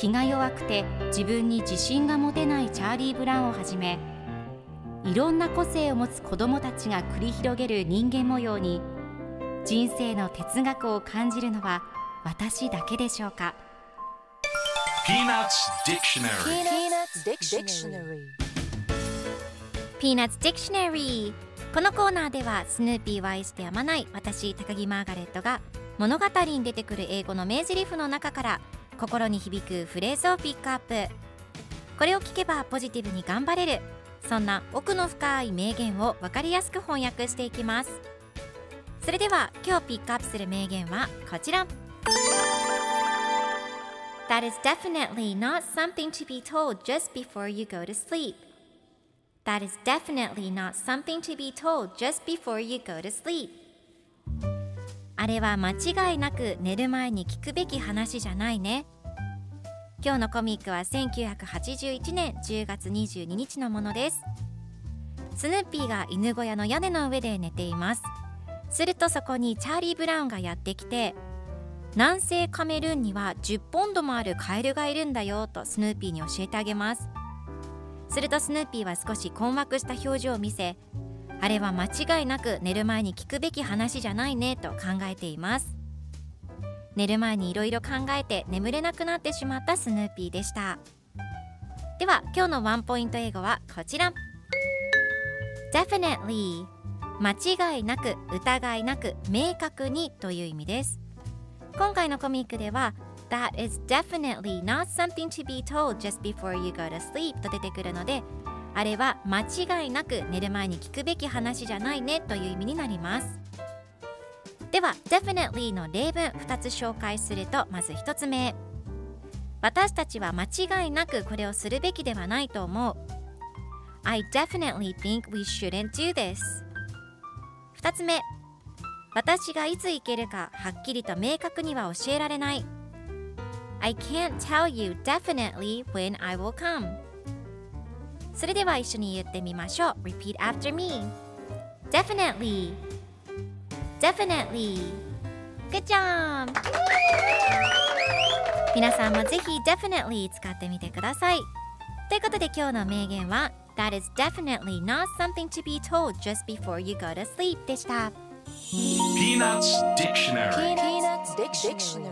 気が弱くて自分に自信が持てないチャーリー・ブラウンをはじめいろんな個性を持つ子どもたちが繰り広げる人間模様に人生の哲学を感じるのは私だけでしょうか？Peanuts Dictionary. Peanuts Dictionary. Peanuts Dictionary このコーナーではスヌーピーを愛してやまない私高木マーガレットが物語に出てくる英語の名台詞の中から心に響くフレーズをピックアップこれを聞けばポジティブに頑張れるそんな奥の深い名言を分かりやすく翻訳していきますそれでは今日ピックアップする名言はこちら That is definitely not something to be told just before you go to sleep That is definitely not something to be told just before you go to sleep あれは間違いなく寝る前に聞くべき話じゃないね。今日のコミックは1981年10月22日のものです。スヌーピーが犬小屋の屋根の上で寝ています。するとそこにチャーリー・ブラウンがやってきて南西カメルーンには10ポンドもあるカエルがいるんだよとスヌーピーに教えてあげます。するとスヌーピーは少し困惑した表情を見せあれは間違いなく寝る前に聞くべき話じゃないねと考えています。寝る前にいろいろ考えて眠れなくなってしまったスヌーピーでした。では今日のワンポイント英語はこちら。Definitely 間違いなく疑いなく明確にという意味です。今回のコミックでは That is definitely not something to be told just before you go to sleep と出てくるのであれは間違いなく寝る前に聞くべき話じゃないねという意味になります。では definitely の例文2つ紹介するとまず1つ目。私たちは間違いなくこれをするべきではないと思う。I definitely think we shouldn't do this. 2つ目。私がいつ行けるかはっきりと明確には教えられない。I can't tell you definitely when I will come. それでは一緒に言ってみましょう Repeat after me Definitely Definitely Good job 皆さんもぜひ Definitely 使ってみてくださいということで今日の名言は That is definitely not something to be told just before you go to sleep でした Peanuts Dictionary Peanuts Dictionary.